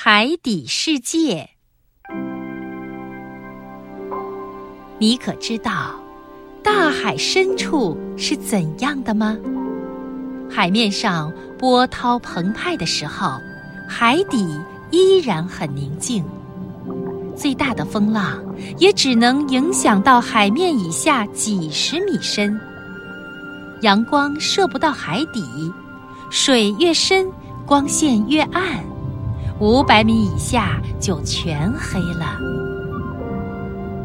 海底世界，你可知道大海深处是怎样的吗？海面上波涛澎湃的时候，海底依然很宁静。最大的风浪也只能影响到海面以下几十米深。阳光射不到海底，水越深，光线越暗。五百米以下就全黑了。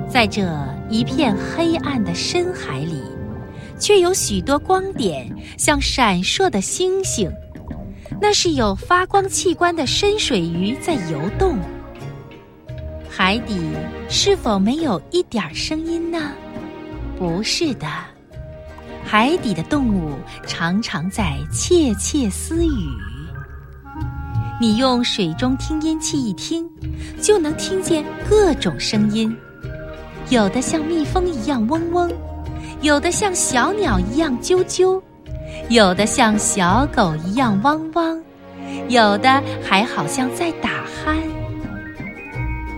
在这一片黑暗的深海里，却有许多光点，像闪烁的星星。那是有发光器官的深水鱼在游动。海底是否没有一点声音呢？不是的，海底的动物常常在窃窃私语。你用水中听音器一听，就能听见各种声音，有的像蜜蜂一样嗡嗡，有的像小鸟一样啾啾，有的像小狗一样汪汪，有的还好像在打鼾。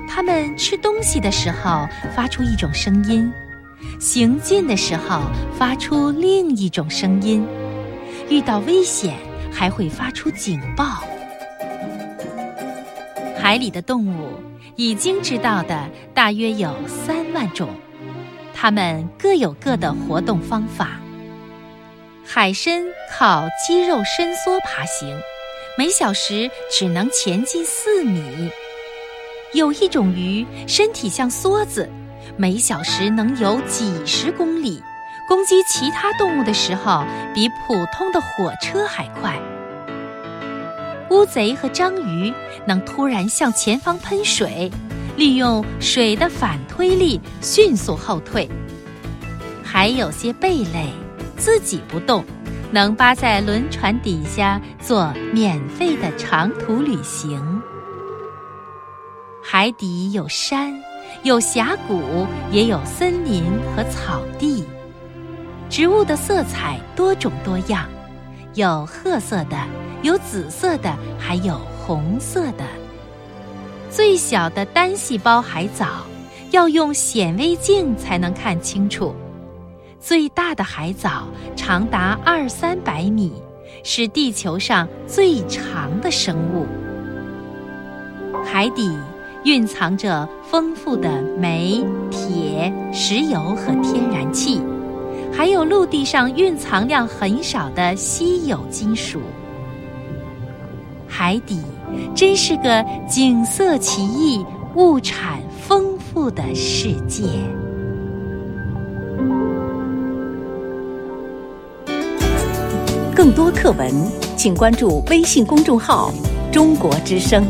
它们吃东西的时候发出一种声音，行进的时候发出另一种声音，遇到危险还会发出警报。海里的动物已经知道的大约有三万种，它们各有各的活动方法。海参靠肌肉伸缩爬行，每小时只能前进四米。有一种鱼身体像梭子，每小时能游几十公里，攻击其他动物的时候比普通的火车还快。乌贼和章鱼能突然向前方喷水，利用水的反推力迅速后退。还有些贝类自己不动，能扒在轮船底下做免费的长途旅行。海底有山，有峡谷，也有森林和草地。植物的色彩多种多样，有褐色的。有紫色的，还有红色的。最小的单细胞海藻要用显微镜才能看清楚。最大的海藻长达二三百米，是地球上最长的生物。海底蕴藏着丰富的煤、铁、石油和天然气，还有陆地上蕴藏量很少的稀有金属。海底真是个景色奇异、物产丰富的世界。更多课文，请关注微信公众号“中国之声”。